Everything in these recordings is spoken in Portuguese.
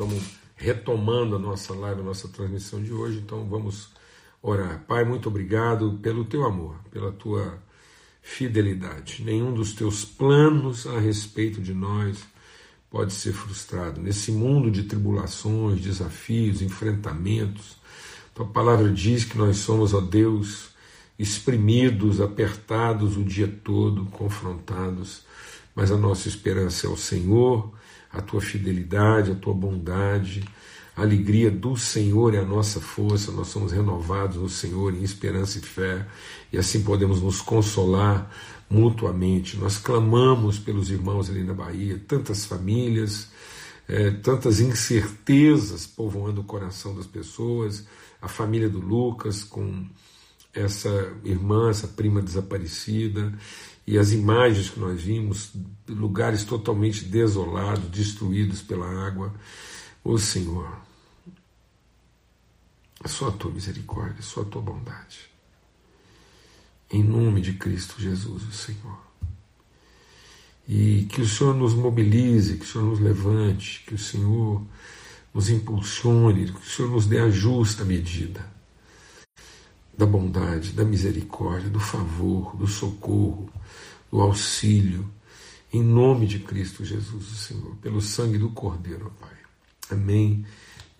Estamos retomando a nossa live, a nossa transmissão de hoje, então vamos orar. Pai, muito obrigado pelo teu amor, pela tua fidelidade. Nenhum dos teus planos a respeito de nós pode ser frustrado. Nesse mundo de tribulações, desafios, enfrentamentos, tua palavra diz que nós somos, ó Deus, exprimidos, apertados o dia todo, confrontados, mas a nossa esperança é o Senhor a tua fidelidade, a tua bondade, a alegria do Senhor é a nossa força, nós somos renovados no Senhor em esperança e fé, e assim podemos nos consolar mutuamente. Nós clamamos pelos irmãos ali na Bahia, tantas famílias, é, tantas incertezas povoando o coração das pessoas, a família do Lucas com essa irmã, essa prima desaparecida, e as imagens que nós vimos, lugares totalmente desolados, destruídos pela água. Ô Senhor, só a tua misericórdia, só a tua bondade. Em nome de Cristo Jesus, o Senhor. E que o Senhor nos mobilize, que o Senhor nos levante, que o Senhor nos impulsione, que o Senhor nos dê a justa medida da bondade, da misericórdia, do favor, do socorro, do auxílio, em nome de Cristo Jesus, o Senhor, pelo sangue do Cordeiro, Pai. Amém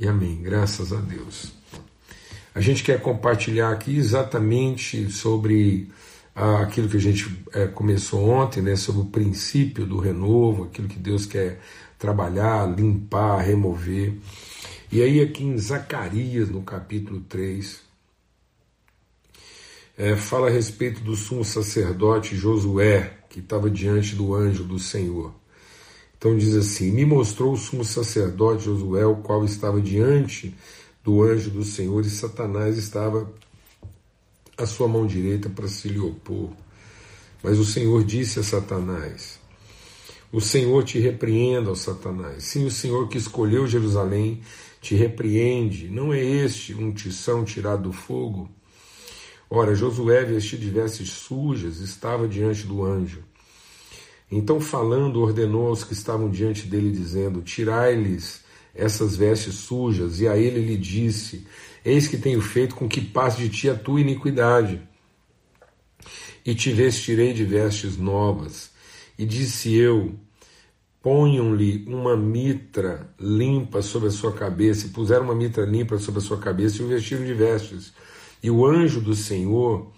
e amém. Graças a Deus. A gente quer compartilhar aqui exatamente sobre ah, aquilo que a gente é, começou ontem, né, sobre o princípio do renovo, aquilo que Deus quer trabalhar, limpar, remover. E aí, aqui em Zacarias, no capítulo 3, é, fala a respeito do sumo sacerdote Josué, que estava diante do anjo do Senhor. Então diz assim: Me mostrou o sumo sacerdote Josué, o qual estava diante do anjo do Senhor, e Satanás estava à sua mão direita para se lhe opor. Mas o Senhor disse a Satanás: O Senhor te repreenda, ó Satanás. Sim, o Senhor que escolheu Jerusalém te repreende. Não é este um tição tirado do fogo? Ora, Josué, vestido de vestes sujas, estava diante do anjo. Então, falando, ordenou aos que estavam diante dele, dizendo: Tirai-lhes essas vestes sujas. E a ele lhe disse: Eis que tenho feito com que passe de ti a tua iniquidade, e te vestirei de vestes novas. E disse eu: Ponham-lhe uma mitra limpa sobre a sua cabeça, e puseram uma mitra limpa sobre a sua cabeça, e o vestiram de vestes. E o anjo do Senhor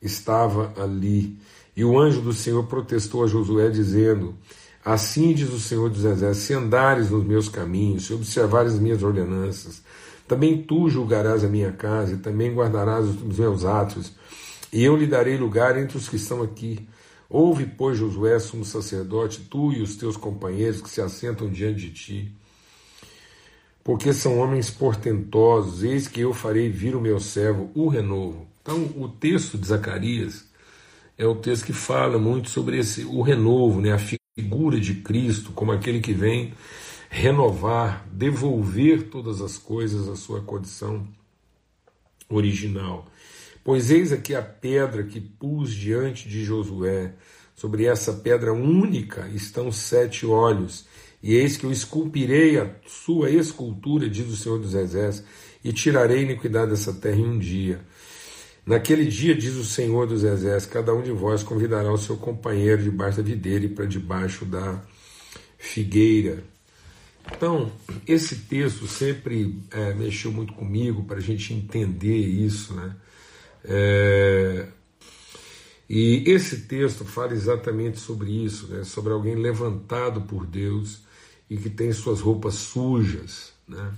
estava ali. E o anjo do Senhor protestou a Josué, dizendo: Assim diz o Senhor dos Exércitos: se andares nos meus caminhos, se observares as minhas ordenanças, também tu julgarás a minha casa e também guardarás os meus atos, e eu lhe darei lugar entre os que estão aqui. Ouve, pois, Josué, sumo sacerdote, tu e os teus companheiros que se assentam diante de ti porque são homens portentosos, eis que eu farei vir o meu servo, o renovo. Então, o texto de Zacarias é o texto que fala muito sobre esse o renovo, né, a figura de Cristo como aquele que vem renovar, devolver todas as coisas à sua condição original. Pois eis aqui a pedra que pus diante de Josué, sobre essa pedra única estão sete olhos, e eis que eu esculpirei a sua escultura, diz o Senhor dos Exércitos, e tirarei a iniquidade dessa terra em um dia. Naquele dia, diz o Senhor dos Exércitos, cada um de vós convidará o seu companheiro debaixo da videira e para debaixo da figueira. Então, esse texto sempre é, mexeu muito comigo para a gente entender isso, né? É, e esse texto fala exatamente sobre isso, né? sobre alguém levantado por Deus e que tem suas roupas sujas. Né?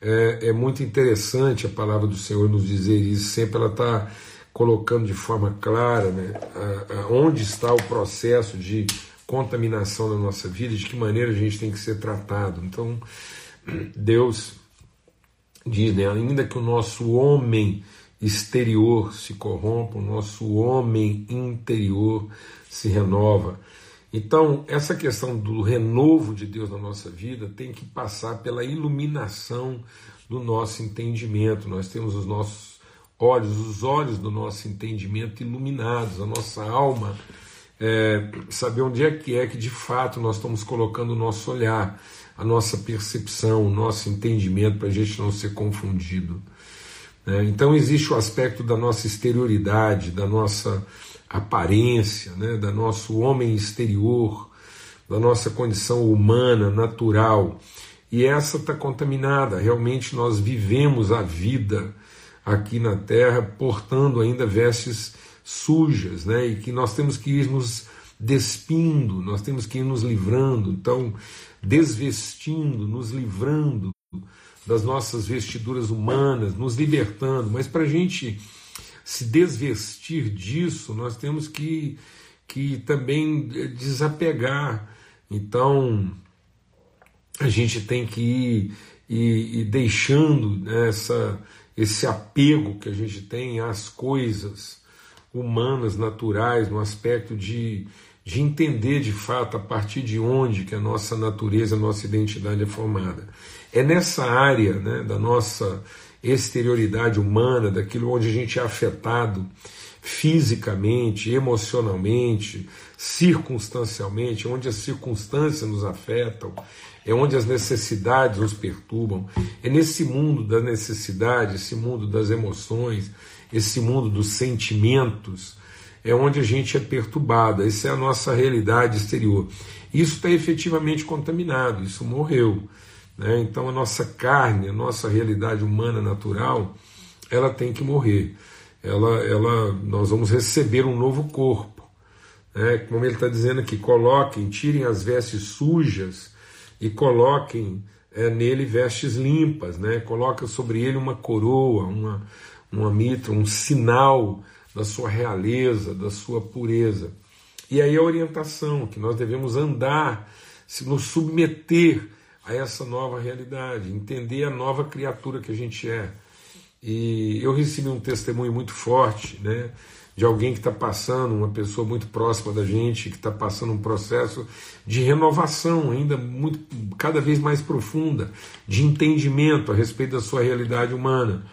É, é muito interessante a palavra do Senhor nos dizer isso, sempre ela está colocando de forma clara né, a, a onde está o processo de contaminação da nossa vida, de que maneira a gente tem que ser tratado. Então, Deus diz, né, ainda que o nosso homem exterior se corrompa, o nosso homem interior se renova. Então, essa questão do renovo de Deus na nossa vida tem que passar pela iluminação do nosso entendimento. Nós temos os nossos olhos, os olhos do nosso entendimento iluminados, a nossa alma, é, saber onde é que é que de fato nós estamos colocando o nosso olhar. a nossa percepção, o nosso entendimento, para a gente não ser confundido. Né? Então existe o aspecto da nossa exterioridade, da nossa aparência, né? da nosso homem exterior, da nossa condição humana, natural. E essa está contaminada. Realmente nós vivemos a vida aqui na Terra portando ainda vestes sujas, né? E que nós temos que ir nos despindo, nós temos que ir nos livrando, então desvestindo, nos livrando das nossas vestiduras humanas, nos libertando. Mas para a gente se desvestir disso, nós temos que, que também desapegar. Então a gente tem que ir, ir, ir deixando essa, esse apego que a gente tem às coisas humanas, naturais, no aspecto de, de entender de fato a partir de onde que a nossa natureza, a nossa identidade é formada. É nessa área né, da nossa exterioridade humana, daquilo onde a gente é afetado fisicamente, emocionalmente, circunstancialmente, onde as circunstâncias nos afetam, é onde as necessidades nos perturbam. É nesse mundo da necessidade, esse mundo das emoções, esse mundo dos sentimentos, é onde a gente é perturbado. Essa é a nossa realidade exterior. Isso está efetivamente contaminado, isso morreu. Né? Então a nossa carne, a nossa realidade humana natural, ela tem que morrer. Ela, ela, nós vamos receber um novo corpo. Né? Como ele está dizendo aqui, coloquem, tirem as vestes sujas e coloquem é, nele vestes limpas, né? Coloca sobre ele uma coroa, uma, uma mitra, um sinal da sua realeza, da sua pureza. E aí a orientação que nós devemos andar, se nos submeter a essa nova realidade, entender a nova criatura que a gente é. E eu recebi um testemunho muito forte, né? de alguém que está passando, uma pessoa muito próxima da gente, que está passando um processo de renovação ainda muito, cada vez mais profunda, de entendimento a respeito da sua realidade humana.